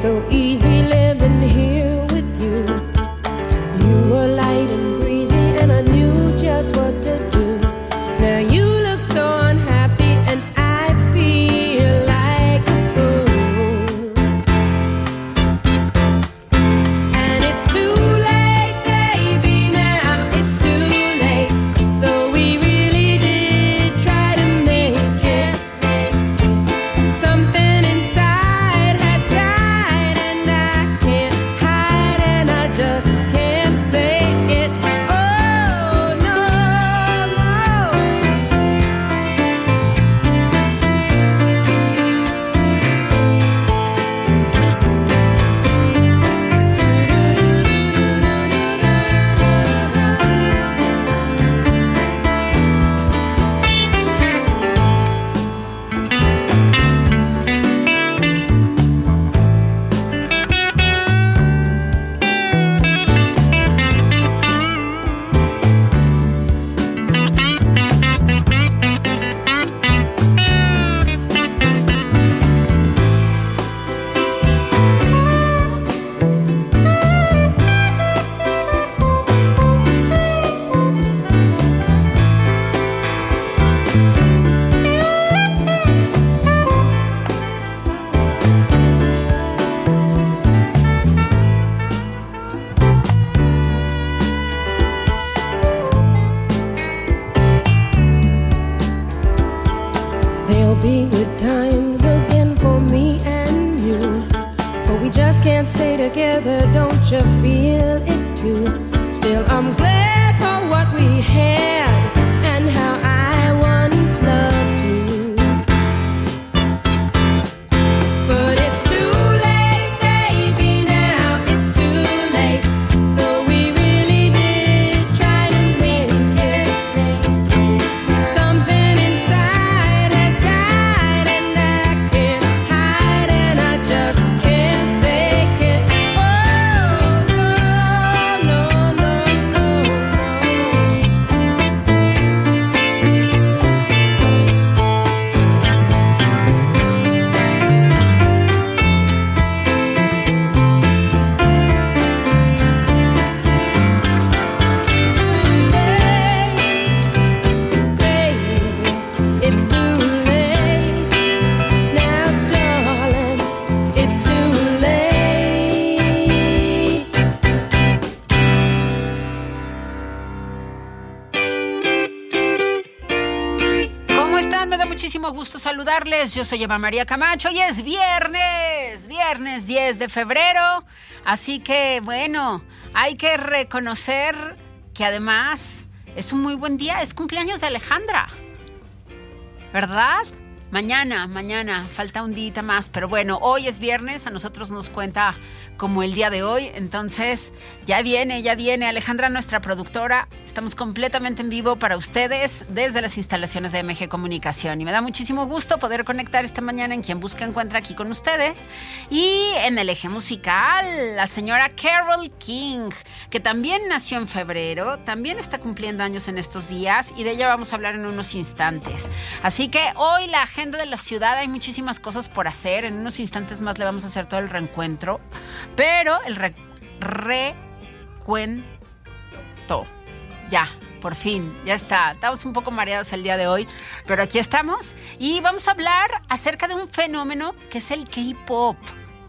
so easy. Yo soy Eva María Camacho y es viernes, viernes 10 de febrero. Así que bueno, hay que reconocer que además es un muy buen día, es cumpleaños de Alejandra. ¿Verdad? Mañana, mañana, falta un día más, pero bueno, hoy es viernes, a nosotros nos cuenta como el día de hoy, entonces ya viene, ya viene Alejandra, nuestra productora, estamos completamente en vivo para ustedes desde las instalaciones de MG Comunicación y me da muchísimo gusto poder conectar esta mañana en Quien Busca Encuentra aquí con ustedes y en el eje musical, la señora Carol King, que también nació en febrero, también está cumpliendo años en estos días y de ella vamos a hablar en unos instantes. Así que hoy la de la ciudad hay muchísimas cosas por hacer. En unos instantes más le vamos a hacer todo el reencuentro. Pero el recuento. Ya, por fin, ya está. Estamos un poco mareados el día de hoy, pero aquí estamos y vamos a hablar acerca de un fenómeno que es el K-Pop.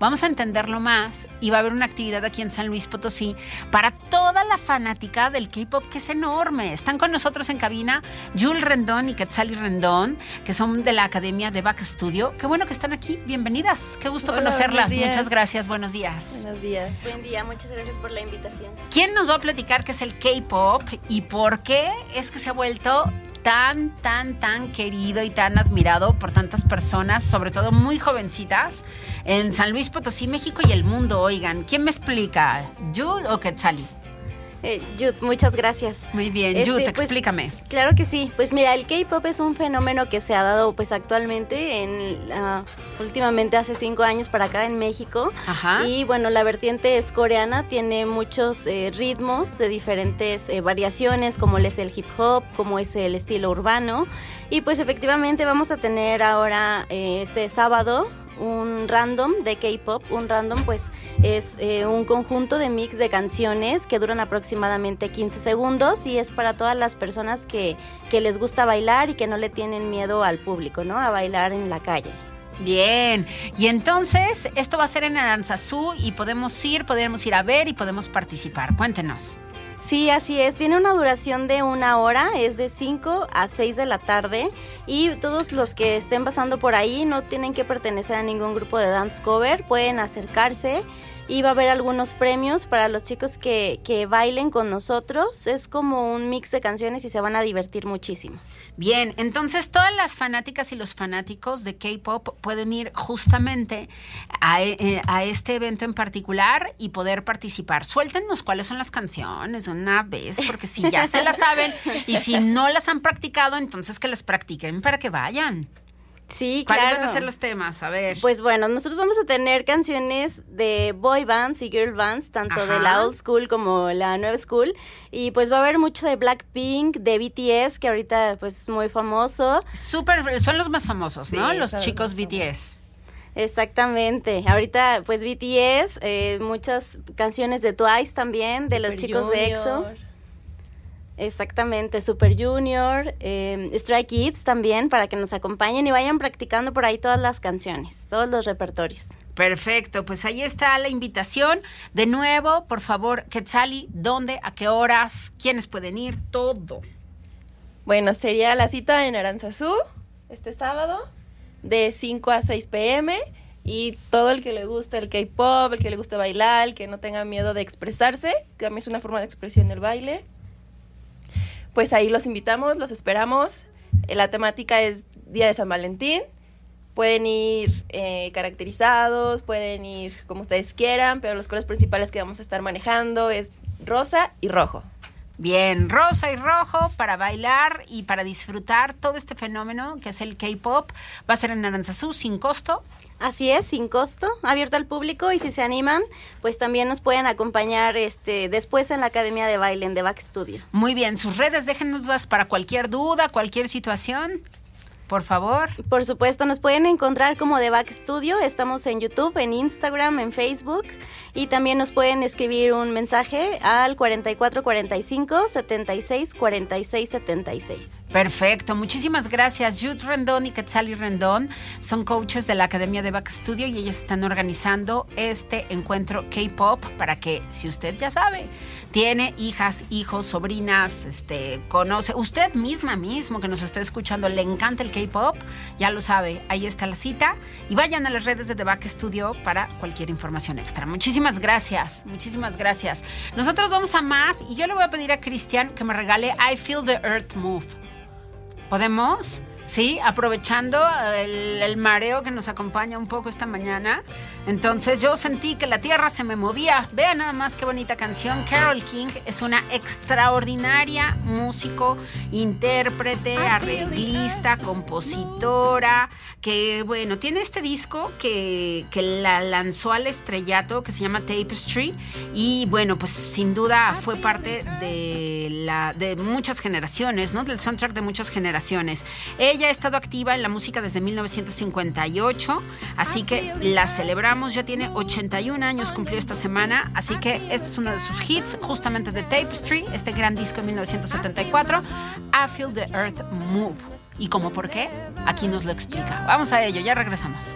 Vamos a entenderlo más y va a haber una actividad aquí en San Luis Potosí para toda la fanática del K-pop que es enorme. Están con nosotros en cabina Jules Rendón y Quetzali Rendón, que son de la Academia de Back Studio. Qué bueno que están aquí. Bienvenidas. Qué gusto conocerlas. Muchas gracias. Buenos días. Buenos días. Buen día. Muchas gracias por la invitación. ¿Quién nos va a platicar qué es el K-pop y por qué es que se ha vuelto tan, tan, tan querido y tan admirado por tantas personas, sobre todo muy jovencitas, en San Luis Potosí, México y el mundo. Oigan, ¿quién me explica? ¿Yo o Quetzali? Eh, muchas gracias. Muy bien, este, pues, explícame. Claro que sí. Pues mira, el K-pop es un fenómeno que se ha dado pues actualmente, en últimamente hace cinco años para acá en México. Ajá. Y bueno, la vertiente es coreana, tiene muchos eh, ritmos de diferentes eh, variaciones, como es el hip hop, como es el estilo urbano. Y pues efectivamente vamos a tener ahora eh, este sábado un random de K-pop. Un random pues es eh, un conjunto de mix de canciones que duran aproximadamente 15 segundos y es para todas las personas que, que les gusta bailar y que no le tienen miedo al público, ¿no? A bailar en la calle. Bien, y entonces esto va a ser en Aranzazú y podemos ir, podemos ir a ver y podemos participar. Cuéntenos. Sí, así es. Tiene una duración de una hora, es de 5 a 6 de la tarde y todos los que estén pasando por ahí no tienen que pertenecer a ningún grupo de dance cover, pueden acercarse y va a haber algunos premios para los chicos que, que, bailen con nosotros. Es como un mix de canciones y se van a divertir muchísimo. Bien, entonces todas las fanáticas y los fanáticos de K-Pop pueden ir justamente a, eh, a, este evento en particular y poder participar. Suéltenos cuáles son las canciones de una vez, porque si ya se las saben y si no las han practicado, entonces que las practiquen para que vayan. Sí, ¿Cuáles van a ser los temas? A ver. Pues bueno, nosotros vamos a tener canciones de boy bands y girl bands, tanto de la old school como la nueva school. Y pues va a haber mucho de Blackpink, de BTS, que ahorita pues es muy famoso. Súper, son los más famosos, ¿no? los chicos BTS. Exactamente. Ahorita, pues BTS, eh, muchas canciones de Twice también, de los chicos de EXO. Exactamente, Super Junior, eh, Strike Kids también, para que nos acompañen y vayan practicando por ahí todas las canciones, todos los repertorios. Perfecto, pues ahí está la invitación. De nuevo, por favor, Quetzali, ¿dónde, a qué horas, quiénes pueden ir, todo? Bueno, sería la cita en Aranzazú este sábado de 5 a 6 pm y todo el que le guste el K-pop, el que le guste bailar, el que no tenga miedo de expresarse, que a mí es una forma de expresión del baile, pues ahí los invitamos, los esperamos. Eh, la temática es Día de San Valentín. Pueden ir eh, caracterizados, pueden ir como ustedes quieran, pero los colores principales que vamos a estar manejando es rosa y rojo. Bien, rosa y rojo para bailar y para disfrutar todo este fenómeno que es el K-pop. Va a ser en Aranzazú sin costo. Así es, sin costo, abierto al público y si se animan, pues también nos pueden acompañar este después en la Academia de Baile en The Back Studio. Muy bien, sus redes déjenoslas para cualquier duda, cualquier situación. Por favor. Por supuesto, nos pueden encontrar como The Back Studio. Estamos en YouTube, en Instagram, en Facebook. Y también nos pueden escribir un mensaje al 4445 76 46 76. Perfecto, muchísimas gracias. Jude Rendón y Quetzali Rendón son coaches de la Academia de Back Studio y ellos están organizando este encuentro K-Pop para que, si usted ya sabe, tiene hijas, hijos, sobrinas, este, conoce, usted misma mismo que nos está escuchando, le encanta el K-Pop, ya lo sabe, ahí está la cita y vayan a las redes de The Back Studio para cualquier información extra. Muchísimas gracias, muchísimas gracias. Nosotros vamos a más y yo le voy a pedir a Cristian que me regale I Feel the Earth Move. ¿Podemos? Sí, aprovechando el, mareo que nos acompaña un poco esta mañana. Entonces yo sentí que la tierra se me movía. Vean nada más qué bonita canción. Carol King es una extraordinaria músico, intérprete, arreglista, compositora, que bueno, tiene este disco que, que la lanzó al estrellato que se llama Tapestry y bueno, pues sin duda fue parte de, la, de muchas generaciones, ¿no? Del soundtrack de muchas generaciones. Ella ha estado activa en la música desde 1958, así que la celebramos, ya tiene 81 años, cumplió esta semana, así que este es uno de sus hits, justamente de Tapestry, este gran disco de 1974, I Feel the Earth Move. ¿Y cómo por qué? Aquí nos lo explica. Vamos a ello, ya regresamos.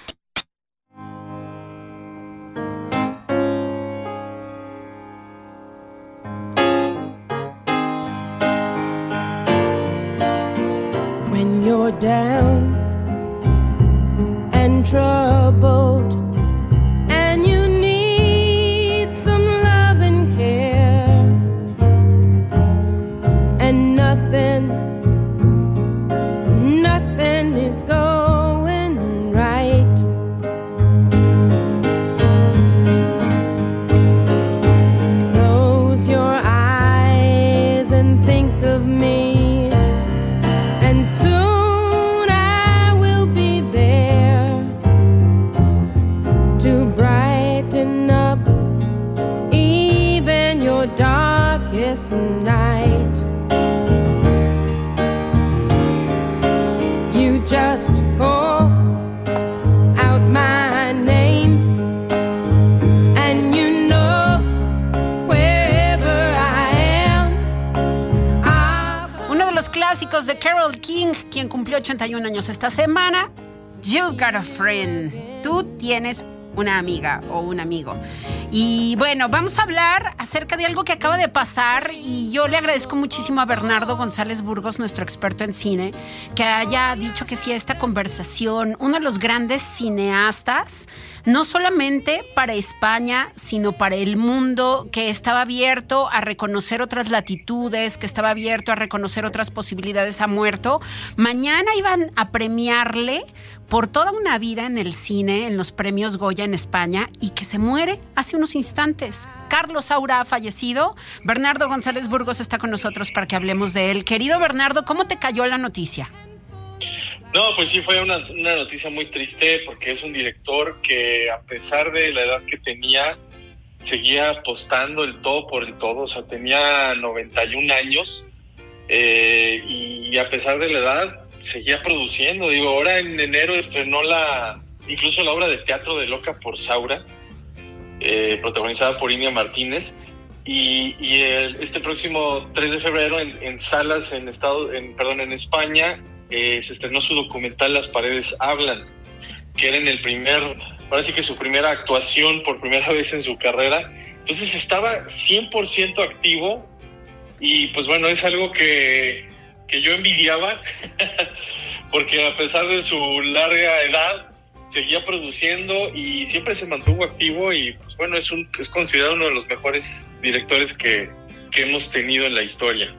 Esta semana. You got a friend. Tú tienes una amiga o un amigo. Y bueno, vamos a hablar acerca de algo que acaba de pasar y yo le agradezco muchísimo a Bernardo González Burgos, nuestro experto en cine, que haya dicho que sí a esta conversación, uno de los grandes cineastas, no solamente para España, sino para el mundo, que estaba abierto a reconocer otras latitudes, que estaba abierto a reconocer otras posibilidades, ha muerto. Mañana iban a premiarle por toda una vida en el cine, en los premios Goya en España, y que se muere hace unos instantes. Carlos Saura ha fallecido. Bernardo González Burgos está con nosotros para que hablemos de él. Querido Bernardo, ¿cómo te cayó la noticia? No, pues sí, fue una, una noticia muy triste porque es un director que a pesar de la edad que tenía, seguía apostando el todo por el todo, o sea, tenía 91 años eh, y a pesar de la edad seguía produciendo. Digo, ahora en enero estrenó la, incluso la obra de teatro de Loca por Saura, eh, protagonizada por Inia Martínez. Y, este próximo 3 de febrero en, salas en estado, en, perdón, en España eh, se estrenó su documental Las paredes hablan, que era en el primer, ahora sí que su primera actuación por primera vez en su carrera. Entonces estaba 100% activo y pues bueno, es algo que, que yo envidiaba, porque a pesar de su larga edad, seguía produciendo y siempre se mantuvo activo y pues bueno, es, un, es considerado uno de los mejores directores que, que hemos tenido en la historia.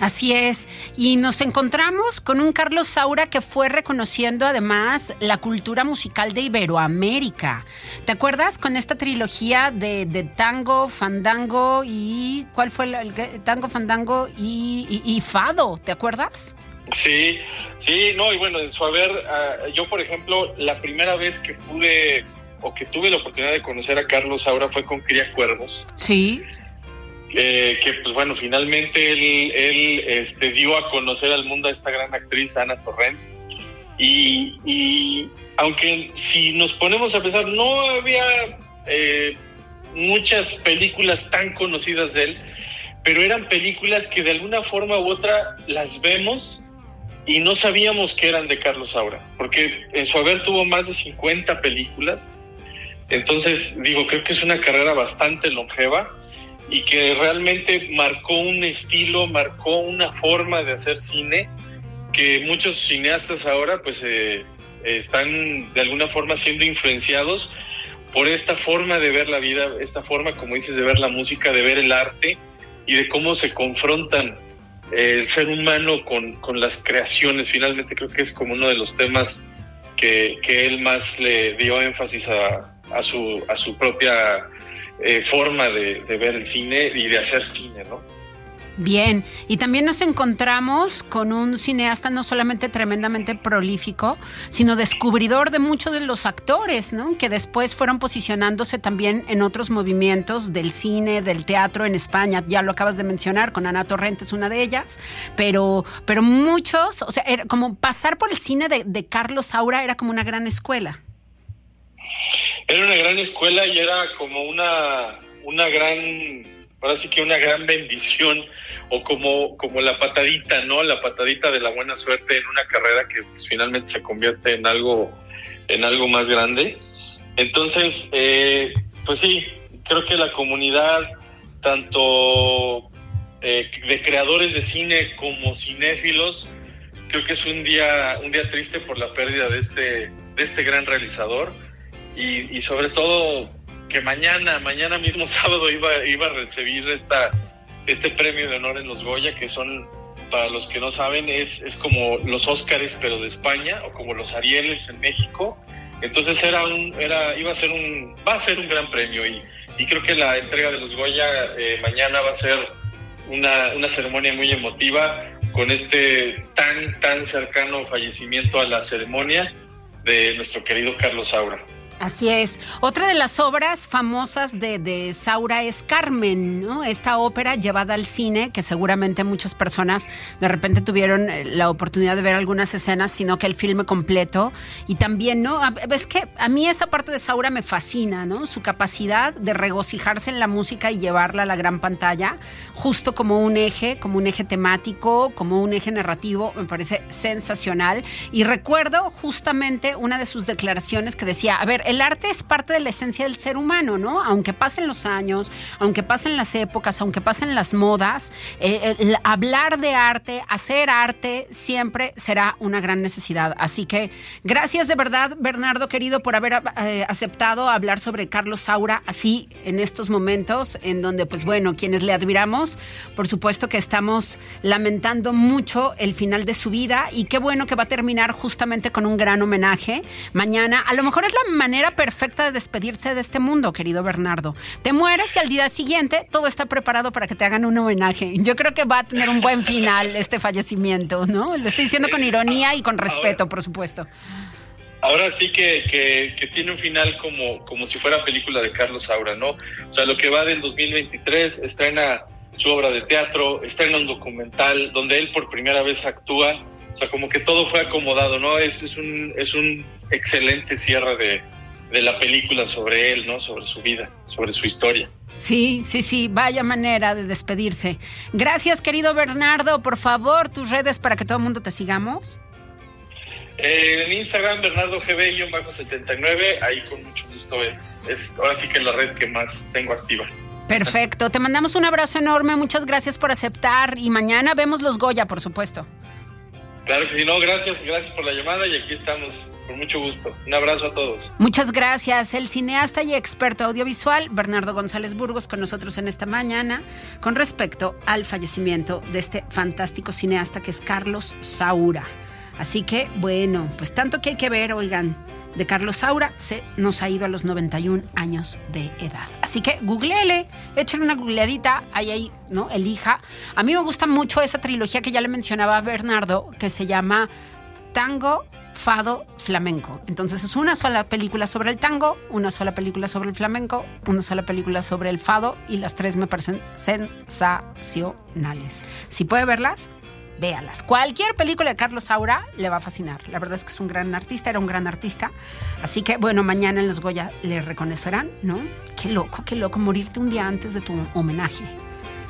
Así es. Y nos encontramos con un Carlos Saura que fue reconociendo además la cultura musical de Iberoamérica. ¿Te acuerdas con esta trilogía de, tango, fandango y... ¿Cuál fue el, tango, fandango y, fado? ¿Te acuerdas? Sí, sí, no, y bueno, en su haber, ah, yo por ejemplo, la primera vez que pude o que tuve la oportunidad de conocer a Carlos Saura fue con Cría Cuervos. Sí. Eh, que pues bueno, finalmente él, este, dio a conocer al mundo a esta gran actriz, Ana Torrent. Y, aunque si nos ponemos a pensar, no había eh, muchas películas tan conocidas de él, pero eran películas que de alguna forma u otra las vemos y no sabíamos que eran de Carlos Saura, porque en su haber tuvo más de 50 películas. Entonces, digo, creo que es una carrera bastante longeva y que realmente marcó un estilo, marcó una forma de hacer cine que muchos cineastas ahora pues eh, están de alguna forma siendo influenciados por esta forma de ver la vida, esta forma, como dices, de ver la música, de ver el arte y de cómo se confrontan el ser humano con, con las creaciones. Finalmente creo que es como uno de los temas que, que él más le dio énfasis a, a, su, a su propia eh, forma de, ver el cine y de hacer cine, ¿no? Bien, y también nos encontramos con un cineasta no solamente tremendamente prolífico, sino descubridor de muchos de los actores, ¿no? Que después fueron posicionándose también en otros movimientos del cine, del teatro en España. Ya lo acabas de mencionar, con Ana Torrente es una de ellas, pero, pero muchos, o sea, era como pasar por el cine de, de Carlos Saura era como una gran escuela. Era una gran escuela y era como una, una gran, ahora sí que una gran bendición o como, como la patadita, ¿no? La patadita de la buena suerte en una carrera que pues, finalmente se convierte en algo, en algo más grande. Entonces, eh, pues sí, creo que la comunidad, tanto eh, de creadores de cine como cinéfilos, creo que es un día, un día triste por la pérdida de este, de este gran realizador y, sobre todo que mañana, mañana mismo sábado iba, iba a recibir esta, este premio de honor en los Goya, que son, para los que no saben, es, es como los Óscares, pero de España, o como los Arieles en México. Entonces era un, era, iba a ser un, va a ser un gran premio y, y creo que la entrega de los Goya eh, mañana va a ser una, una ceremonia muy emotiva con este tan, tan cercano fallecimiento a la ceremonia de nuestro querido Carlos Saura. Así es. Otra de las obras famosas de, de, Saura es Carmen, ¿no? Esta ópera llevada al cine, que seguramente muchas personas de repente tuvieron eh, la oportunidad de ver algunas escenas, sino que el filme completo. Y también, ¿no? Es que a mí esa parte de Saura me fascina, ¿no? Su capacidad de regocijarse en la música y llevarla a la gran pantalla, justo como un eje, como un eje temático, como un eje narrativo, me parece sensacional. Y recuerdo justamente una de sus declaraciones que decía, a ver, el arte es parte de la esencia del ser humano, ¿no? Aunque pasen los años, aunque pasen las épocas, aunque pasen las modas, eh, hablar de arte, hacer arte, siempre será una gran necesidad. Así que gracias de verdad, Bernardo querido, por haber eh, aceptado hablar sobre Carlos Saura así en estos momentos, en donde, pues bueno, quienes le admiramos, por supuesto que estamos lamentando mucho el final de su vida y qué bueno que va a terminar justamente con un gran homenaje mañana. A lo mejor es la manera perfecta de despedirse de este mundo, querido Bernardo. Te mueres y al día siguiente todo está preparado para que te hagan un homenaje. Yo creo que va a tener un buen final este fallecimiento, ¿no? Lo estoy diciendo con ironía y con respeto, por supuesto. Ahora sí que, que, tiene un final como, como si fuera película de Carlos Saura, ¿no? O sea, lo que va del 2023, estrena su obra de teatro, estrena un documental donde él por primera vez actúa. O sea, como que todo fue acomodado, ¿no? Es, es, un, es un excelente cierre de, de la película sobre él, ¿no? Sobre su vida, sobre su historia. Sí, sí, sí, vaya manera de despedirse. Gracias, querido Bernardo. Por favor, tus redes para que todo el mundo te sigamos. Eh, en Instagram, Bernardo GB-79, ahí con mucho gusto es, es ahora sí que la red que más tengo activa. Perfecto, te mandamos un abrazo enorme, muchas gracias por aceptar y mañana vemos los Goya, por supuesto. Claro que sí, no, gracias, gracias por la llamada y aquí estamos con mucho gusto. Un abrazo a todos. Muchas gracias. El cineasta y experto audiovisual Bernardo González Burgos con nosotros en esta mañana con respecto al fallecimiento de este fantástico cineasta que es Carlos Saura. Así que, bueno, pues tanto que hay que ver, oigan de Carlos Saura se nos ha ido a los 91 años de edad. Así que googleele, échale una googleadita, ahí, ahí, ¿no? Elija. A mí me gusta mucho esa trilogía que ya le mencionaba Bernardo, que se llama Tango, Fado, Flamenco. Entonces es una sola película sobre el tango, una sola película sobre el flamenco, una sola película sobre el fado y las tres me parecen sensacionales. Si puede verlas, véalas. Cualquier película de Carlos Saura le va a fascinar. La verdad es que es un gran artista, era un gran artista. Así que, bueno, mañana en los Goya le reconocerán, ¿no? Qué loco, qué loco morirte un día antes de tu homenaje.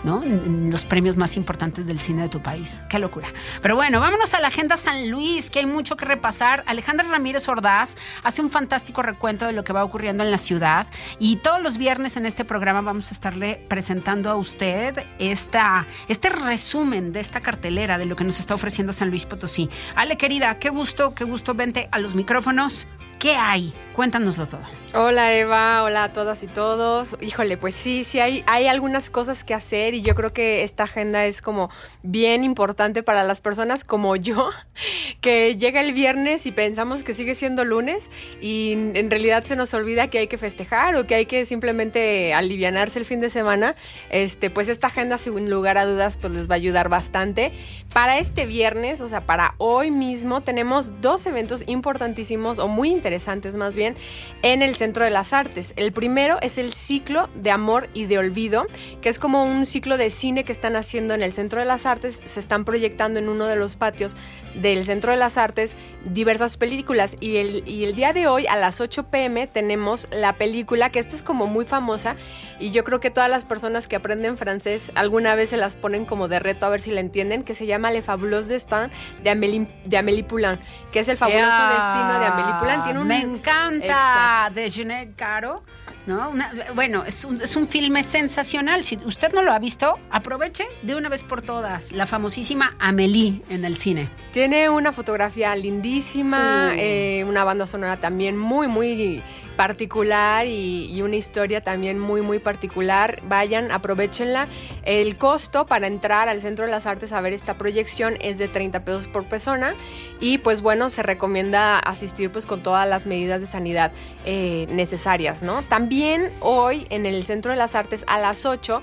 ¿No? los premios más importantes del cine de tu país. Qué locura. Pero bueno, vámonos a la agenda San Luis, que hay mucho que repasar. Alejandra Ramírez Ordaz hace un fantástico recuento de lo que va ocurriendo en la ciudad y todos los viernes en este programa vamos a estarle presentando a usted esta, este resumen de esta cartelera de lo que nos está ofreciendo San Luis Potosí. Ale, querida, qué gusto, qué gusto, vente a los micrófonos. ¿Qué hay? Cuéntanoslo todo. Hola Eva, hola a todas y todos. Híjole, pues sí, sí hay, hay algunas cosas que hacer y yo creo que esta agenda es como bien importante para las personas como yo, que llega el viernes y pensamos que sigue siendo lunes y en realidad se nos olvida que hay que festejar o que hay que simplemente alivianarse el fin de semana. Este, pues esta agenda sin lugar a dudas pues les va a ayudar bastante. Para este viernes, o sea, para hoy mismo tenemos dos eventos importantísimos o muy interesantes interesantes más bien, en el Centro de las Artes. El primero es el ciclo de amor y de olvido, que es como un ciclo de cine que están haciendo en el Centro de las Artes. Se están proyectando en uno de los patios del Centro de las Artes diversas películas. Y el, y el día de hoy, a las 8 pm, tenemos la película, que esta es como muy famosa. Y yo creo que todas las personas que aprenden francés alguna vez se las ponen como de reto a ver si la entienden, que se llama Le Fabuleux Destin de Amélie, de Amélie Poulain, que es el fabuloso destino de Amélie Poulain. Tiene me encanta de Jeanette Caro. ¿No? bueno, es un, es un filme sensacional. Si usted no lo ha visto, aproveche de una vez por todas la famosísima Amélie en el cine. Tiene una fotografía lindísima, eh, una banda sonora también muy, muy particular y, una historia también muy, muy particular. Vayan, aprovechenla. El costo para entrar al Centro de las Artes a ver esta proyección es de 30 pesos por persona y pues bueno, se recomienda asistir pues con todas las medidas de sanidad eh, necesarias, ¿no? También hoy en el Centro de las Artes a las 8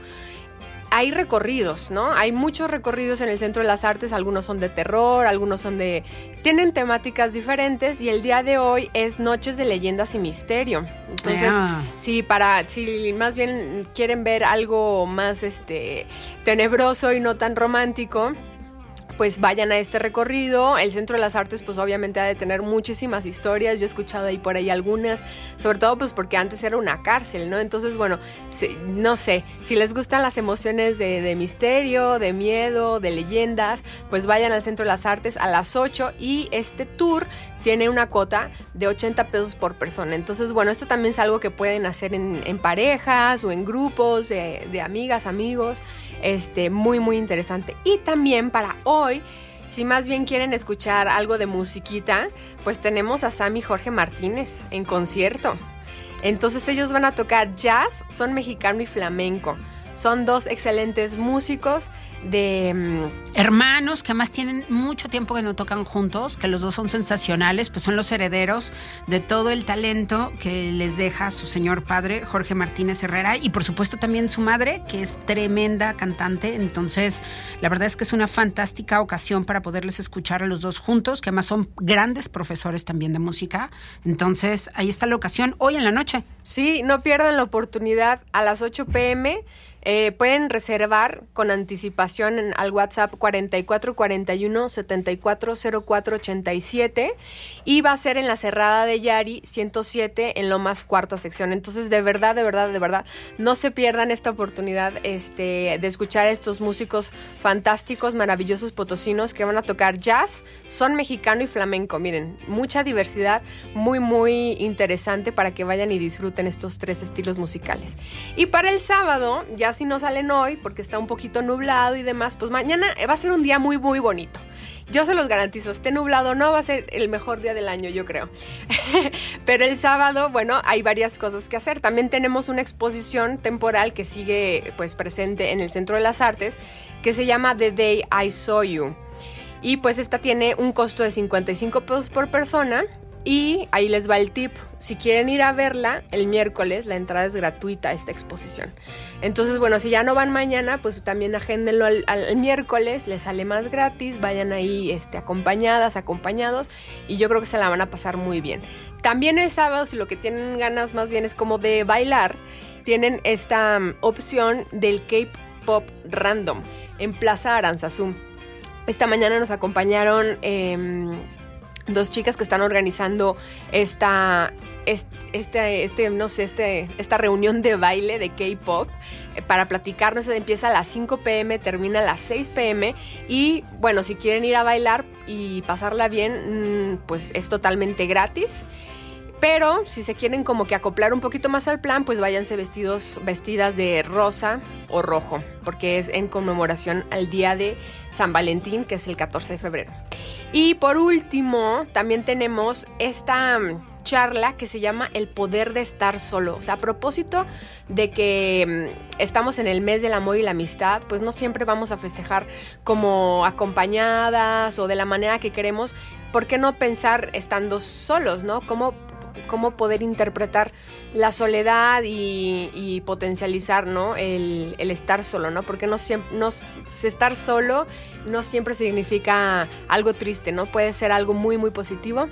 hay recorridos, ¿no? Hay muchos recorridos en el Centro de las Artes, algunos son de terror, algunos son de... tienen temáticas diferentes y el día de hoy es Noches de Leyendas y Misterio. Entonces, ah. si para, si más bien quieren ver algo más este tenebroso y no tan romántico, pues vayan a este recorrido. El Centro de las Artes pues obviamente ha de tener muchísimas historias. Yo he escuchado ahí por ahí algunas, sobre todo pues porque antes era una cárcel, ¿no? Entonces, bueno, no sé, si les gustan las emociones de, misterio, de miedo, de leyendas, pues vayan al Centro de las Artes a las 8 y este tour tiene una cuota de 80 pesos por persona. Entonces, bueno, esto también es algo que pueden hacer en, parejas o en grupos de amigas, amigos. Este, muy, muy interesante. Y también para hoy, si más bien quieren escuchar algo de musiquita, pues tenemos a Sammy Jorge Martínez en concierto. Entonces ellos van a tocar jazz, son mexicano y flamenco. Son dos excelentes músicos de mm, hermanos que además tienen mucho tiempo que no tocan juntos, que los dos son sensacionales, pues son los herederos de todo el talento que les deja su señor padre, Jorge Martínez Herrera, y por supuesto también su madre, que es tremenda cantante. Entonces, la verdad es que es una fantástica ocasión para poderles escuchar a los dos juntos, que además son grandes profesores también de música. Entonces, ahí está la ocasión, hoy en la noche. Sí, no pierdan la oportunidad a las 8 pm eh, pueden reservar con anticipación en, al WhatsApp 4441 740487 y va a ser en la cerrada de Yari 107 en lo más cuarta sección. Entonces, de verdad, de verdad, de verdad, no se pierdan esta oportunidad este, de escuchar a estos músicos fantásticos, maravillosos potosinos que van a tocar jazz, son mexicano y flamenco. Miren, mucha diversidad, muy, muy interesante para que vayan y disfruten estos tres estilos musicales. Y para el sábado, ya si no salen hoy porque está un poquito nublado y demás, pues mañana va a ser un día muy, muy bonito. Yo se los garantizo, esté nublado no va a ser el mejor día del año, yo creo. Pero el sábado, bueno, hay varias cosas que hacer. También tenemos una exposición temporal que sigue pues presente en el Centro de las Artes que se llama The Day I Saw You. Y pues esta tiene un costo de 55 pesos por persona y ahí les va el tip. Si quieren ir a verla el miércoles, la entrada es gratuita a esta exposición. Entonces, bueno, si ya no van mañana, pues también agéndenlo al, miércoles, les sale más gratis, vayan ahí este, acompañadas, acompañados, y yo creo que se la van a pasar muy bien. También el sábado, si lo que tienen ganas más bien es como de bailar, tienen esta mm, opción del K-Pop Random en Plaza Aranzazú. Esta mañana nos acompañaron... Em, dos chicas que están organizando esta, este, este, no sé, este, esta reunión de baile de K-pop eh, para platicarnos. Empieza a las 5 pm, termina a las 6 pm. Y bueno, si quieren ir a bailar y pasarla bien, mm, pues es totalmente gratis. Pero si se quieren como que acoplar un poquito más al plan, pues váyanse vestidos, vestidas de rosa o rojo, porque es en conmemoración al día de San Valentín, que es el 14 de febrero. Y por último, también tenemos esta mm, charla que se llama El poder de estar solo. O sea, a propósito de que mm, estamos en el mes del amor y la amistad, pues no siempre vamos a festejar como acompañadas o de la manera que queremos. ¿Por qué no pensar estando solos, no? ¿Cómo cómo poder interpretar la soledad y, potencializar ¿no? el, estar solo, ¿no? Porque no, no, estar solo no siempre significa algo triste, ¿no? Puede ser algo muy, muy positivo.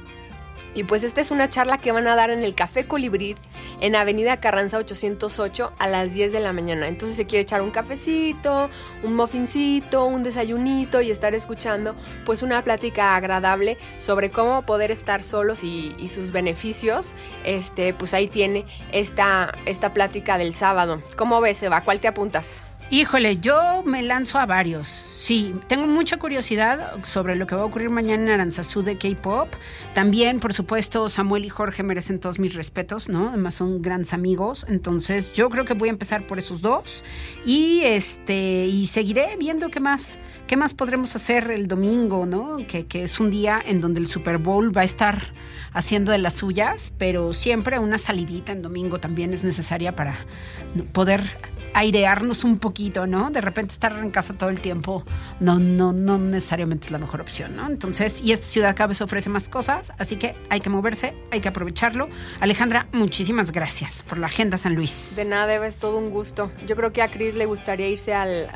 Y pues esta es una charla que van a dar en el Café Colibrí en Avenida Carranza 808 a las 10 de la mañana. Entonces se quiere echar un cafecito, un muffincito, un desayunito y estar escuchando pues una plática agradable sobre cómo poder estar solos y, sus beneficios. Este, pues ahí tiene esta, esta plática del sábado. ¿Cómo ves, Eva? ¿Cuál te apuntas? Híjole, yo me lanzo a varios. Sí, tengo mucha curiosidad sobre lo que va a ocurrir mañana en Aranzazú de K-pop. También, por supuesto, Samuel y Jorge merecen todos mis respetos, ¿no? Además son grandes amigos. Entonces, yo creo que voy a empezar por esos dos. Y este, y seguiré viendo qué más, qué más podremos hacer el domingo, ¿no? Que, que es un día en donde el Super Bowl va a estar haciendo de las suyas, pero siempre una salidita en domingo también es necesaria para poder airearnos un poquito, ¿no? De repente estar en casa todo el tiempo no, no, no necesariamente es la mejor opción, ¿no? Entonces, y esta ciudad cada vez ofrece más cosas, así que hay que moverse, hay que aprovecharlo. Alejandra, muchísimas gracias por la agenda San Luis. De nada, Eva, es todo un gusto. Yo creo que a Cris le gustaría irse al,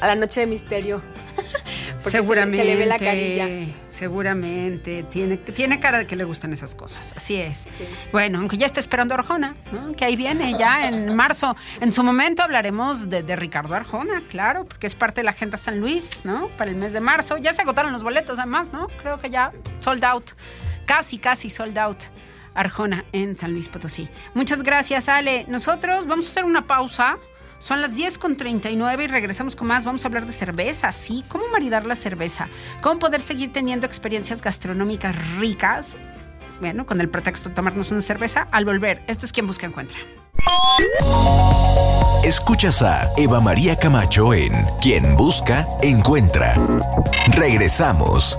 a la noche de misterio. seguramente. Se, le ve la carilla. Seguramente. Tiene, tiene cara de que le gustan esas cosas. Así es. Bueno, aunque ya está esperando Arjona, ¿no? que ahí viene ya en marzo. En su momento hablaremos de, de, Ricardo Arjona, claro, porque es parte de la agenda San Luis, ¿no? Para el mes de marzo. Ya se agotaron los boletos, además, ¿no? Creo que ya sold out. Casi, casi sold out. Arjona en San Luis Potosí. Muchas gracias, Ale. Nosotros vamos a hacer una pausa. Son las 10 con 39 y regresamos con más. Vamos a hablar de cerveza, ¿sí? ¿Cómo maridar la cerveza? ¿Cómo poder seguir teniendo experiencias gastronómicas ricas? Bueno, con el pretexto de tomarnos una cerveza. Al volver, esto es Quien Busca Encuentra. Escuchas a Eva María Camacho en Quien Busca Encuentra. Regresamos.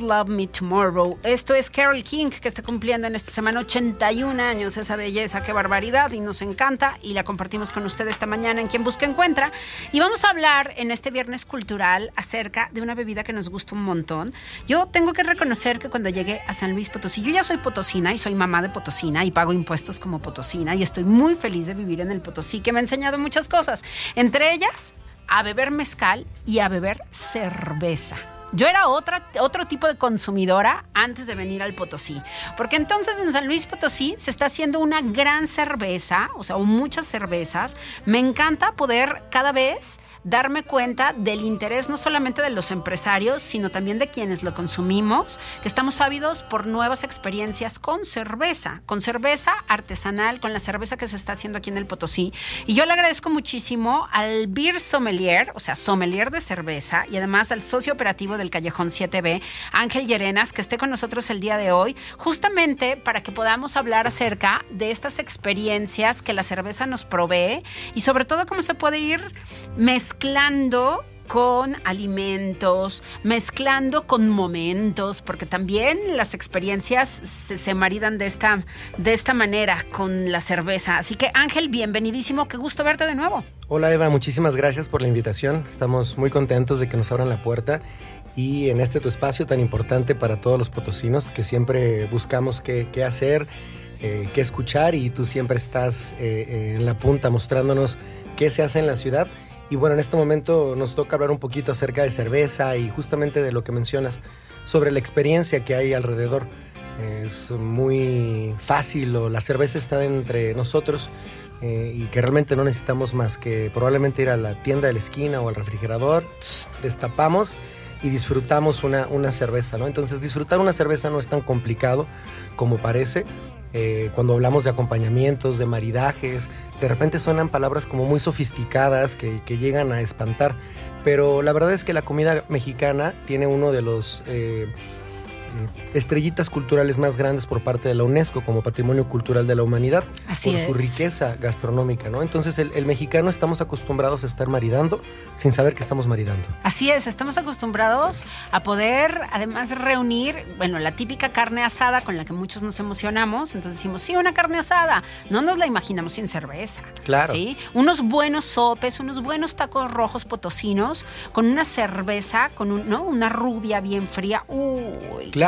Love Me Tomorrow. Esto es Carol King, que está cumpliendo en esta semana 81 años. Esa belleza, qué barbaridad, y nos encanta. Y la compartimos con usted esta mañana en Quien Busca Encuentra. Y vamos a hablar en este viernes cultural acerca de una bebida que nos gusta un montón. Yo tengo que reconocer que cuando llegué a San Luis Potosí, yo ya soy potosina y soy mamá de potosina y pago impuestos como potosina y estoy muy feliz de vivir en el Potosí, que me ha enseñado muchas cosas. Entre ellas, a beber mezcal y a beber cerveza. Yo era otra, otro tipo de consumidora antes de venir al Potosí, porque entonces en San Luis Potosí se está haciendo una gran cerveza, o sea, muchas cervezas. Me encanta poder cada vez darme cuenta del interés no solamente de los empresarios, sino también de quienes lo consumimos, que estamos ávidos por nuevas experiencias con cerveza, con cerveza artesanal, con la cerveza que se está haciendo aquí en el Potosí. Y yo le agradezco muchísimo al Beer Sommelier, o sea, sommelier de cerveza, y además al socio operativo del Callejón 7B, Ángel Llerenas, que esté con nosotros el día de hoy, justamente para que podamos hablar acerca de estas experiencias que la cerveza nos provee y sobre todo cómo se puede ir mezclando mezclando con alimentos, mezclando con momentos, porque también las experiencias se, maridan de esta, de esta manera con la cerveza. Así que Ángel, bienvenidísimo, qué gusto verte de nuevo. Hola Eva, muchísimas gracias por la invitación. Estamos muy contentos de que nos abran la puerta y en este tu espacio tan importante para todos los potosinos que siempre buscamos qué, qué hacer, eh, qué escuchar y tú siempre estás eh, en la punta mostrándonos qué se hace en la ciudad y bueno, en este momento nos toca hablar un poquito acerca de cerveza y justamente de lo que mencionas sobre la experiencia que hay alrededor. Es muy fácil o la cerveza está entre nosotros eh, y que realmente no necesitamos más que probablemente ir a la tienda de la esquina o al refrigerador, destapamos y disfrutamos una, una cerveza, ¿no? Entonces disfrutar una cerveza no es tan complicado como parece eh, cuando hablamos de acompañamientos, de maridajes, de repente suenan palabras como muy sofisticadas que, llegan a espantar. Pero la verdad es que la comida mexicana tiene uno de los... Eh, estrellitas culturales más grandes por parte de la UNESCO como Patrimonio Cultural de la Humanidad Así por su riqueza gastronómica, ¿no? Entonces el, mexicano estamos acostumbrados a estar maridando sin saber que estamos maridando. Así es, estamos acostumbrados a poder además reunir, bueno, la típica carne asada con la que muchos nos emocionamos, entonces decimos, sí, una carne asada, no nos la imaginamos sin cerveza. Claro. ¿sí? Unos buenos sopes, unos buenos tacos rojos potosinos con una cerveza, con un, ¿no? una rubia bien fría. Uy, Claro,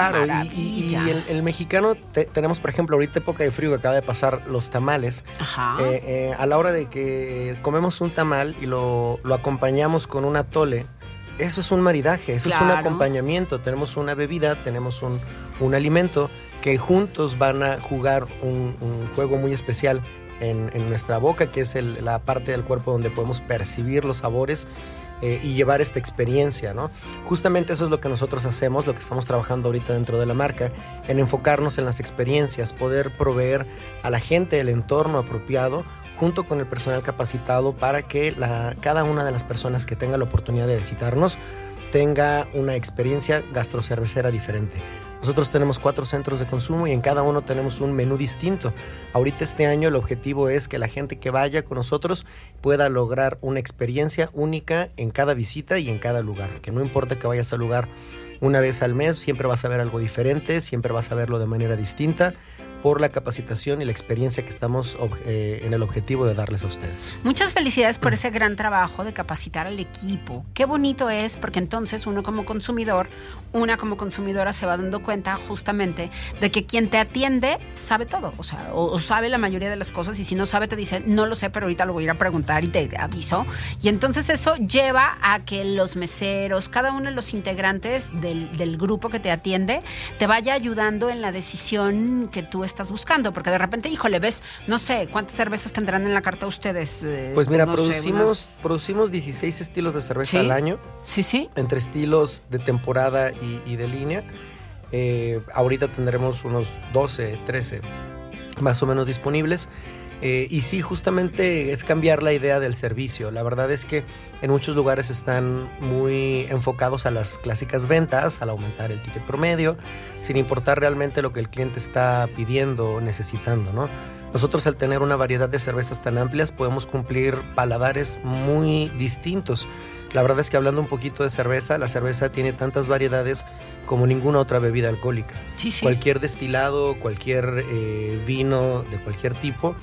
y, el, mexicano, tenemos por ejemplo ahorita época de frío que acaba de pasar los tamales. Ajá. Eh, eh, a la hora de que comemos un tamal y lo, acompañamos con un atole, eso es un maridaje, eso es un acompañamiento. Tenemos una bebida, tenemos un, alimento que juntos van a jugar un, juego muy especial en, nuestra boca, que es la parte del cuerpo donde podemos percibir los sabores eh, y llevar esta experiencia, ¿no? Justamente eso es lo que nosotros hacemos, lo que estamos trabajando ahorita dentro de la marca, en enfocarnos en las experiencias, poder proveer a la gente el entorno apropiado junto con el personal capacitado para que cada una de las personas que tenga la oportunidad de visitarnos tenga una experiencia gastrocervecera diferente. Nosotros tenemos cuatro centros de consumo y en cada uno tenemos un menú distinto. Ahorita este año el objetivo es que la gente que vaya con nosotros pueda lograr una experiencia única en cada visita y en cada lugar. Que no importa que vayas al lugar una vez al mes, siempre vas a ver algo diferente, siempre vas a verlo de manera distinta por la capacitación y la experiencia que estamos eh, en el objetivo de darles a ustedes. Muchas felicidades por ese gran trabajo de capacitar al equipo. Qué bonito es porque entonces uno como consumidor, una como consumidora se va dando cuenta justamente de que quien te atiende sabe todo, o sea, o, sabe la mayoría de las cosas y si no sabe te dice, no lo sé, pero ahorita lo voy a ir a preguntar y te aviso. Y entonces eso lleva a que los meseros, cada uno de los integrantes del, del grupo que te atiende, te vaya ayudando en la decisión que tú estás buscando? Porque de repente, híjole, ves, no sé, ¿cuántas cervezas tendrán en la carta ustedes? Eh, pues mira, producimos, producimos 16 estilos de cerveza al año. Sí, sí. Entre estilos de temporada y, de línea. Eh, ahorita tendremos unos 12, 13 más o menos disponibles. Eh, y sí, justamente es cambiar la idea del servicio. La verdad es que en muchos lugares están muy enfocados a las clásicas ventas, al aumentar el ticket promedio, sin importar realmente lo que el cliente está pidiendo o necesitando, ¿no? Nosotros al tener una variedad de cervezas tan amplias podemos cumplir paladares muy distintos. La verdad es que hablando un poquito de cerveza, la cerveza tiene tantas variedades como ninguna otra bebida alcohólica. Sí, sí. Cualquier destilado, cualquier eh, vino de cualquier tipo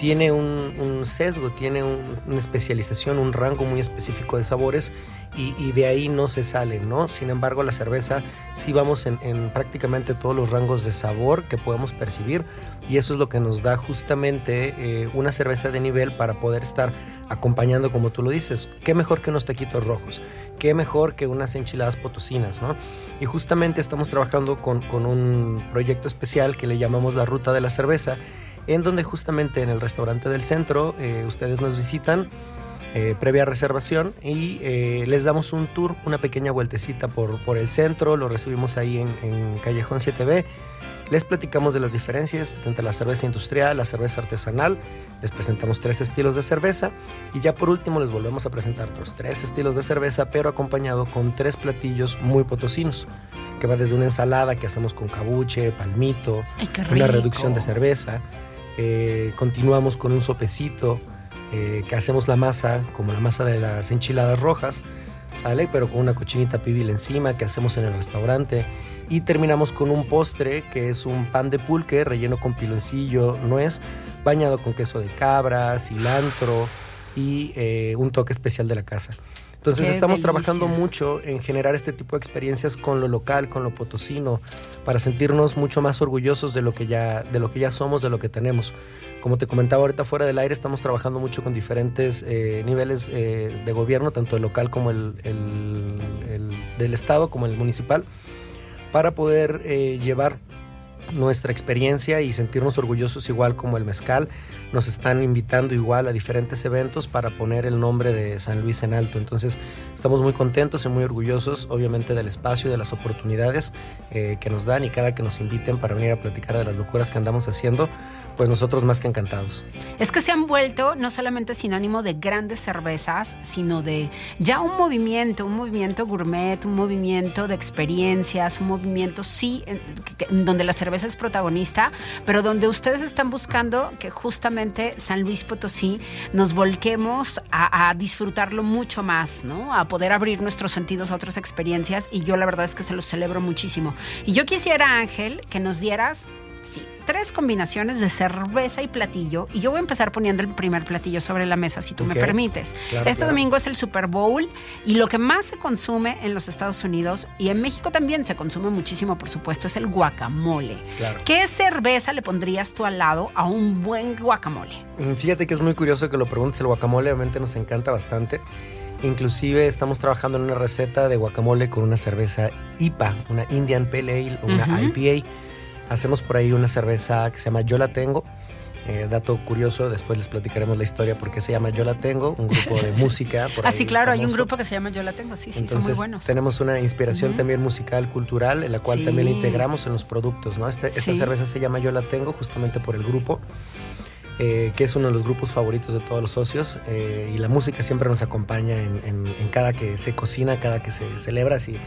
tiene un, sesgo, tiene una especialización, un rango muy específico de sabores y, de ahí no se sale, ¿no? Sin embargo, la cerveza sí vamos en, prácticamente todos los rangos de sabor que podemos percibir y eso es lo que nos da justamente eh, una cerveza de nivel para poder estar acompañando, como tú lo dices, qué mejor que unos taquitos rojos, qué mejor que unas enchiladas potosinas, ¿no? Y justamente estamos trabajando con, con un proyecto especial que le llamamos la Ruta de la Cerveza en donde justamente en el restaurante del centro eh, ustedes nos visitan eh, previa reservación y eh, les damos un tour, una pequeña vueltecita por, por el centro, lo recibimos ahí en, Callejón 7B. Les platicamos de las diferencias entre la cerveza industrial, la cerveza artesanal, les presentamos tres estilos de cerveza y ya por último les volvemos a presentar otros tres estilos de cerveza, pero acompañado con tres platillos muy potosinos, que va desde una ensalada que hacemos con cabuche, palmito, una reducción de cerveza, eh, continuamos con un sopecito eh, que hacemos la masa, como la masa de las enchiladas rojas, ¿sale? Pero con una cochinita pibil encima que hacemos en el restaurante. Y terminamos con un postre que es un pan de pulque relleno con piloncillo, nuez, bañado con queso de cabra, cilantro y eh, un toque especial de la casa. Entonces estamos trabajando mucho en generar este tipo de experiencias con lo local, con lo potosino, para sentirnos mucho más orgullosos de lo que ya, de lo que ya somos, de lo que tenemos. Como te comentaba ahorita fuera del aire, estamos trabajando mucho con diferentes eh, niveles eh, de gobierno, tanto el local como el, del estado, como el municipal, para poder eh, llevar nuestra experiencia y sentirnos orgullosos igual como el mezcal. Nos están invitando igual a diferentes eventos para poner el nombre de San Luis en alto. Entonces estamos muy contentos y muy orgullosos obviamente del espacio, de las oportunidades eh, que nos dan y cada que nos inviten para venir a platicar de las locuras que andamos haciendo pues nosotros más que encantados. Es que se han vuelto no solamente sinónimo de grandes cervezas, sino de ya un movimiento, un movimiento gourmet, un movimiento de experiencias, un movimiento sí, en, donde la cerveza es protagonista, pero donde ustedes están buscando que justamente San Luis Potosí nos volquemos a, a disfrutarlo mucho más, ¿no? A poder abrir nuestros sentidos a otras experiencias y yo la verdad es que se los celebro muchísimo. Y yo quisiera, Ángel, que nos dieras sí, tres combinaciones de cerveza y platillo. Y yo voy a empezar poniendo el primer platillo sobre la mesa, si tú me permites. este domingo es el Super Bowl y lo que más se consume en los Estados Unidos y en México también se consume muchísimo, por supuesto, es el guacamole. ¿Qué cerveza le pondrías tú al lado a un buen guacamole? Mm, fíjate que es muy curioso que lo preguntes. El guacamole obviamente nos encanta bastante. Inclusive estamos trabajando en una receta de guacamole con una cerveza IPA, una Indian Pale Ale, una IPA Hacemos por ahí una cerveza que se llama Yo la tengo. Eh, dato curioso, después les platicaremos la historia por qué se llama Yo la tengo, un grupo de música. Por ah, sí, claro, hay un grupo que se llama Yo la tengo, sí, sí, son muy buenos. Tenemos una inspiración también musical, cultural, en la cual también la integramos en los productos, ¿no? Este, esta cerveza se llama Yo la tengo justamente por el grupo. Eh, que es uno de los grupos favoritos de todos los socios eh, y la música siempre nos acompaña en, en, cada que se cocina, cada que se celebra, así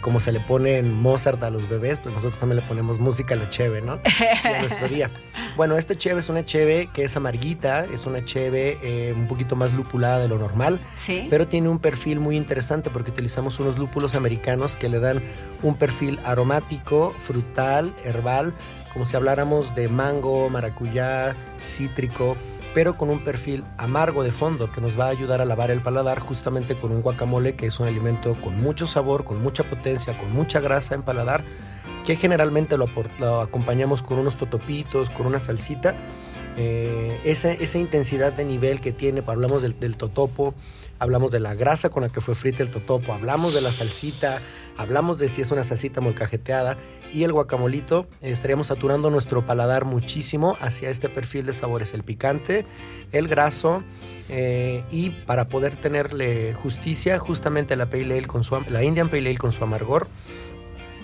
como se le pone Mozart a los bebés, pues nosotros también le ponemos música a la cheve, ¿no? En nuestro día. Bueno, este cheve es una cheve que es amarguita, es una cheve eh, un poquito más lupulada de lo normal, ¿Sí? pero tiene un perfil muy interesante porque utilizamos unos lúpulos americanos que le dan un perfil aromático, frutal, herbal, como si habláramos de mango, maracuyá, cítrico pero con un perfil amargo de fondo que nos va a ayudar a lavar el paladar justamente con un guacamole que es un alimento con mucho sabor, con mucha potencia, con mucha grasa en paladar, que generalmente lo, acompañamos con unos totopitos, con una salsita. Eh, esa, intensidad de nivel que tiene, hablamos del, del totopo, hablamos de la grasa con la que fue frita el totopo, hablamos de la salsita, hablamos de si es una salsita molcajeteada y el guacamolito estaríamos saturando nuestro paladar muchísimo hacia este perfil de sabores, el picante, el graso eh, y para poder tenerle justicia justamente la con su, la Indian Pale Ale con su amargor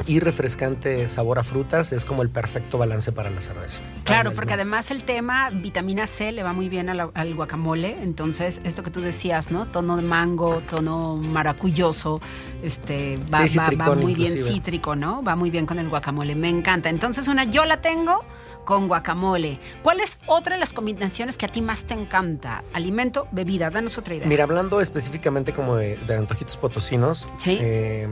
y refrescante sabor a frutas es como el perfecto balance para la cerveza. Claro, porque además el tema vitamina C le va muy bien al, guacamole, entonces esto que tú decías, ¿no? Tono de mango, tono maracuyoso, este va, muy bien cítrico, ¿no? Va muy bien con el guacamole, me encanta. Entonces una yo la tengo con guacamole. ¿Cuál es otra de las combinaciones que a ti más te encanta? Alimento, bebida, danos otra idea. Mira, hablando específicamente como de, antojitos potosinos, ¿Sí? Eh,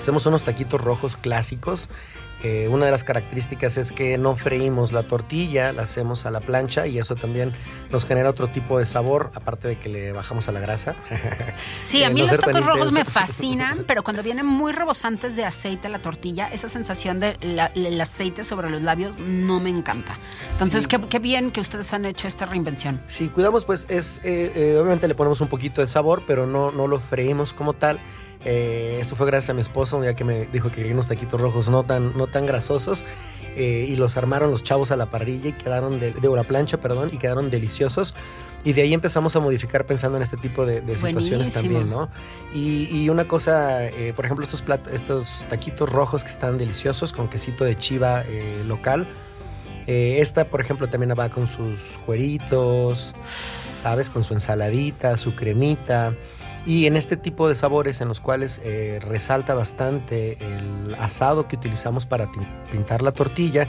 Hacemos unos taquitos rojos clásicos. Eh, una de las características es que no freímos la tortilla, la hacemos a la plancha y eso también nos genera otro tipo de sabor, aparte de que le bajamos a la grasa. Sí, a mí los tacos rojos me fascinan, pero cuando vienen muy rebosantes de aceite la tortilla, esa sensación del aceite sobre los labios no me encanta. Entonces, qué, bien que ustedes han hecho esta reinvención. Sí, cuidamos, pues es, eh, eh, obviamente le ponemos un poquito de sabor, pero no, no lo freímos como tal eh, esto fue gracias a mi esposo, ya que me dijo que quería unos taquitos rojos no tan, no tan grasosos. Eh, y los armaron los chavos a la parrilla y quedaron de, de la plancha, perdón, y quedaron deliciosos. Y de ahí empezamos a modificar pensando en este tipo de, situaciones también, ¿no? Y, una cosa, eh, por ejemplo, estos, estos taquitos rojos que están deliciosos con quesito de chiva local. esta, por ejemplo, también va con sus cueritos, ¿sabes? Con su ensaladita, su cremita. Y en este tipo de sabores en los cuales eh, resalta bastante el asado que utilizamos para pintar la tortilla,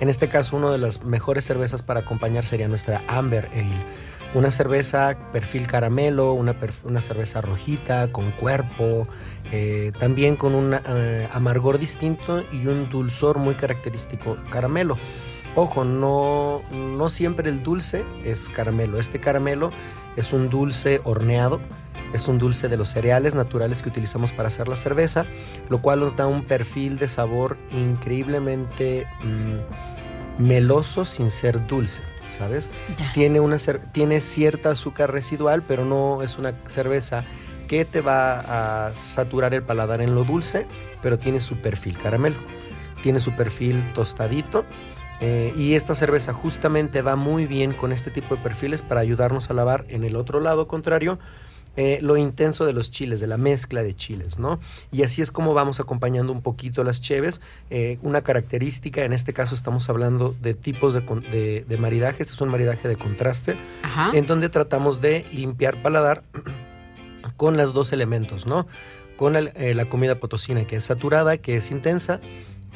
en este caso una de las mejores cervezas para acompañar sería nuestra Amber Ale. Una cerveza perfil caramelo, una, una cerveza rojita, con cuerpo, eh, también con un eh, amargor distinto y un dulzor muy característico caramelo. Ojo, no, no siempre el dulce es caramelo. Este caramelo es un dulce horneado es un dulce de los cereales naturales que utilizamos para hacer la cerveza, lo cual nos da un perfil de sabor increíblemente mm, meloso sin ser dulce. ¿Sabes? Tiene, una, tiene cierta azúcar residual, pero no es una cerveza que te va a saturar el paladar en lo dulce, pero tiene su perfil caramelo. tiene su perfil tostadito. Eh, y esta cerveza justamente va muy bien con este tipo de perfiles para ayudarnos a lavar en el otro lado contrario eh, lo intenso de los chiles, de la mezcla de chiles, ¿no? Y así es como vamos acompañando un poquito las cheves. Eh, una característica, en este caso estamos hablando de tipos de, de, maridaje, este es un maridaje de contraste, en donde tratamos de limpiar paladar con los dos elementos, ¿no? Con eh, la comida potosina que es saturada, que es intensa,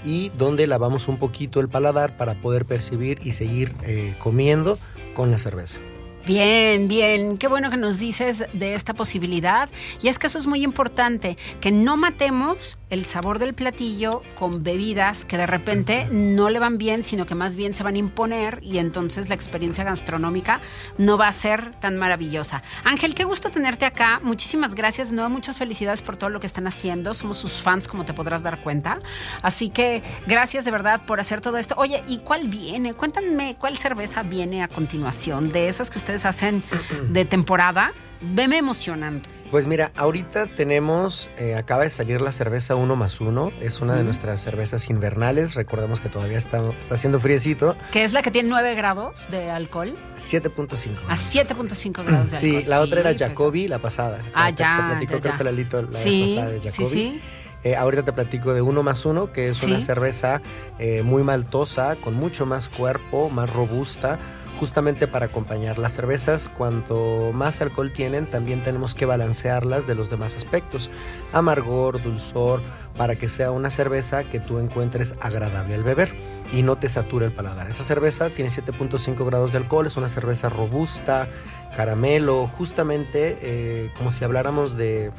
y donde lavamos un poquito el paladar para poder percibir y seguir comiendo con la cerveza. Bien, bien. Qué bueno que nos dices de esta posibilidad. Y es que eso es muy importante, que no matemos el sabor del platillo con bebidas que de repente no le van bien, sino que más bien se van a imponer y entonces la experiencia gastronómica no va a ser tan maravillosa. Ángel, qué gusto tenerte acá. Muchísimas gracias. No, muchas felicidades por todo lo que están haciendo. Somos sus fans, como te podrás dar cuenta. Así que gracias de verdad por hacer todo esto. Oye, ¿y cuál viene? Cuéntame cuál cerveza viene a continuación de esas que ustedes hacen de temporada, veme emocionando. Pues mira, ahorita tenemos, eh, acaba de salir la cerveza 1 más 1, es una de nuestras cervezas invernales, recordemos que todavía está, está haciendo friecito. Que es la que tiene 9 grados de alcohol. 7.5. A 7.5 grados de alcohol. Sí, la otra era Jacobi, la pasada. Ah, ya. Te platicó ya, la vez pasada de Jacobi. Sí, sí. Eh, ahorita te platico de 1 más 1, que es una cerveza eh, muy maltosa, con mucho más cuerpo, más robusta justamente para acompañar las cervezas. Cuanto más alcohol tienen, también tenemos que balancearlas de los demás aspectos. Amargor, dulzor, para que sea una cerveza que tú encuentres agradable al beber y no te sature el paladar. Esa cerveza tiene 7.5 grados de alcohol, es una cerveza robusta, caramelo, justamente eh, como si habláramos de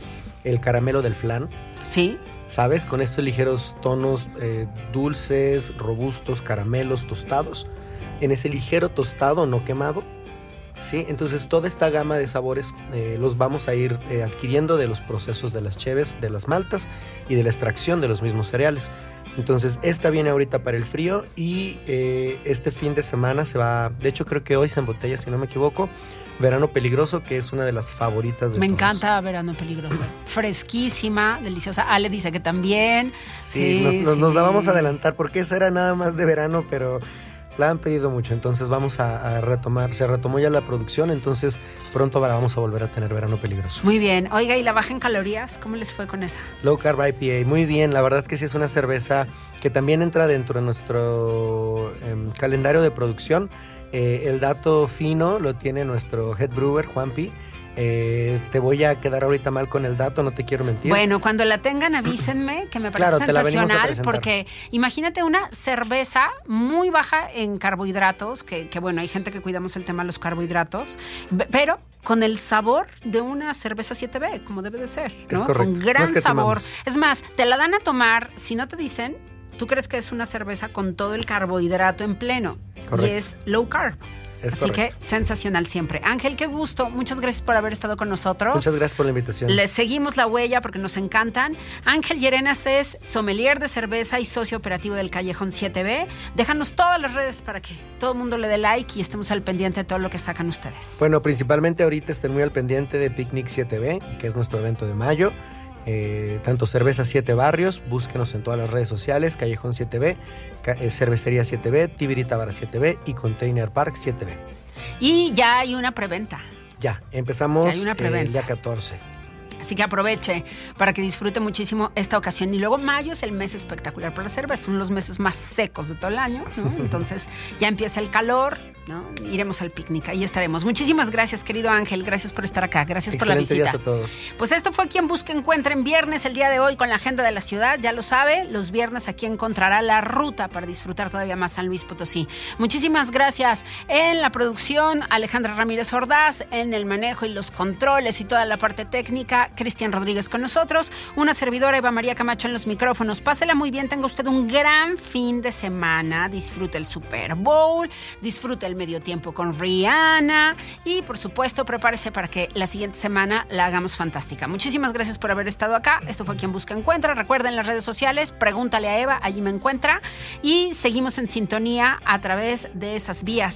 el caramelo del flan. Sí. ¿Sabes? Con estos ligeros tonos eh, dulces, robustos, caramelos, tostados en ese ligero tostado no quemado. ¿sí? Entonces toda esta gama de sabores eh, los vamos a ir eh, adquiriendo de los procesos de las cheves, de las maltas y de la extracción de los mismos cereales. Entonces esta viene ahorita para el frío y eh, este fin de semana se va, de hecho creo que hoy se embotella si no me equivoco, Verano Peligroso, que es una de las favoritas de Me encanta Verano Peligroso. Fresquísima, deliciosa. Ale dice que también. Sí, nos, nos, la vamos a adelantar porque esa era nada más de verano, pero la han pedido mucho, entonces vamos a, retomar, se retomó ya la producción, entonces pronto vamos a volver a tener verano peligroso. Muy bien, oiga, ¿y la baja en calorías? ¿Cómo les fue con esa? Low Carb IPA, muy bien, la verdad que sí es una cerveza que también entra dentro de nuestro em, calendario de producción. Eh, el dato fino lo tiene nuestro head brewer, Juanpi eh, te voy a quedar ahorita mal con el dato, no te quiero mentir. Bueno, cuando la tengan avísenme, que me parece sensacional, porque imagínate una cerveza muy baja en carbohidratos, que, bueno, hay gente que cuidamos el tema de los carbohidratos, pero con el sabor de una cerveza 7B, como debe de ser, ¿no? Con gran sabor. Es más, te la dan a tomar, si no te dicen, tú crees que es una cerveza con todo el carbohidrato en pleno y es low carb. Así que sensacional siempre. Ángel, qué gusto. Muchas gracias por haber estado con nosotros. Muchas gracias por la invitación. Les seguimos la huella porque nos encantan. Ángel Llerenas es sommelier de cerveza y socio operativo del Callejón 7B. Déjanos todas las redes para que todo el mundo le dé like y estemos al pendiente de todo lo que sacan ustedes. Bueno, principalmente ahorita estén muy al pendiente de Picnic 7B, que es nuestro evento de mayo. Eh, tanto Cerveza 7 Barrios, búsquenos en todas las redes sociales, Callejón 7B, eh, Cervecería 7B, Tibirita 7B y Container Park 7B. Y ya hay una preventa. Ya, empezamos el día 14. Así que aproveche para que disfrute muchísimo esta ocasión. Y luego mayo es el mes espectacular para la cerveza, son los meses más secos de todo el año. Entonces ya empieza el calor, Iremos al picnic, ahí estaremos. Muchísimas gracias, querido Ángel. Gracias por estar acá. Gracias por la visita. a todos. Pues esto fue quien busca encuentra en viernes el día de hoy con la agenda de la ciudad. Ya lo sabe, los viernes aquí encontrará la ruta para disfrutar todavía más San Luis Potosí. Muchísimas gracias en la producción, Alejandra Ramírez Ordaz, en el manejo y los controles y toda la parte técnica, Cristian Rodríguez con nosotros, una servidora Eva María Camacho en los micrófonos. Pásela muy bien, tenga usted un gran fin de semana. Disfrute el Super Bowl, disfrute el medio tiempo con Rihanna y por supuesto prepárese para que la siguiente semana la hagamos fantástica. Muchísimas gracias por haber estado acá. Esto fue Quien Busca Encuentra. Recuerden las redes sociales, pregúntale a Eva, allí me encuentra y seguimos en sintonía a través de esas vías.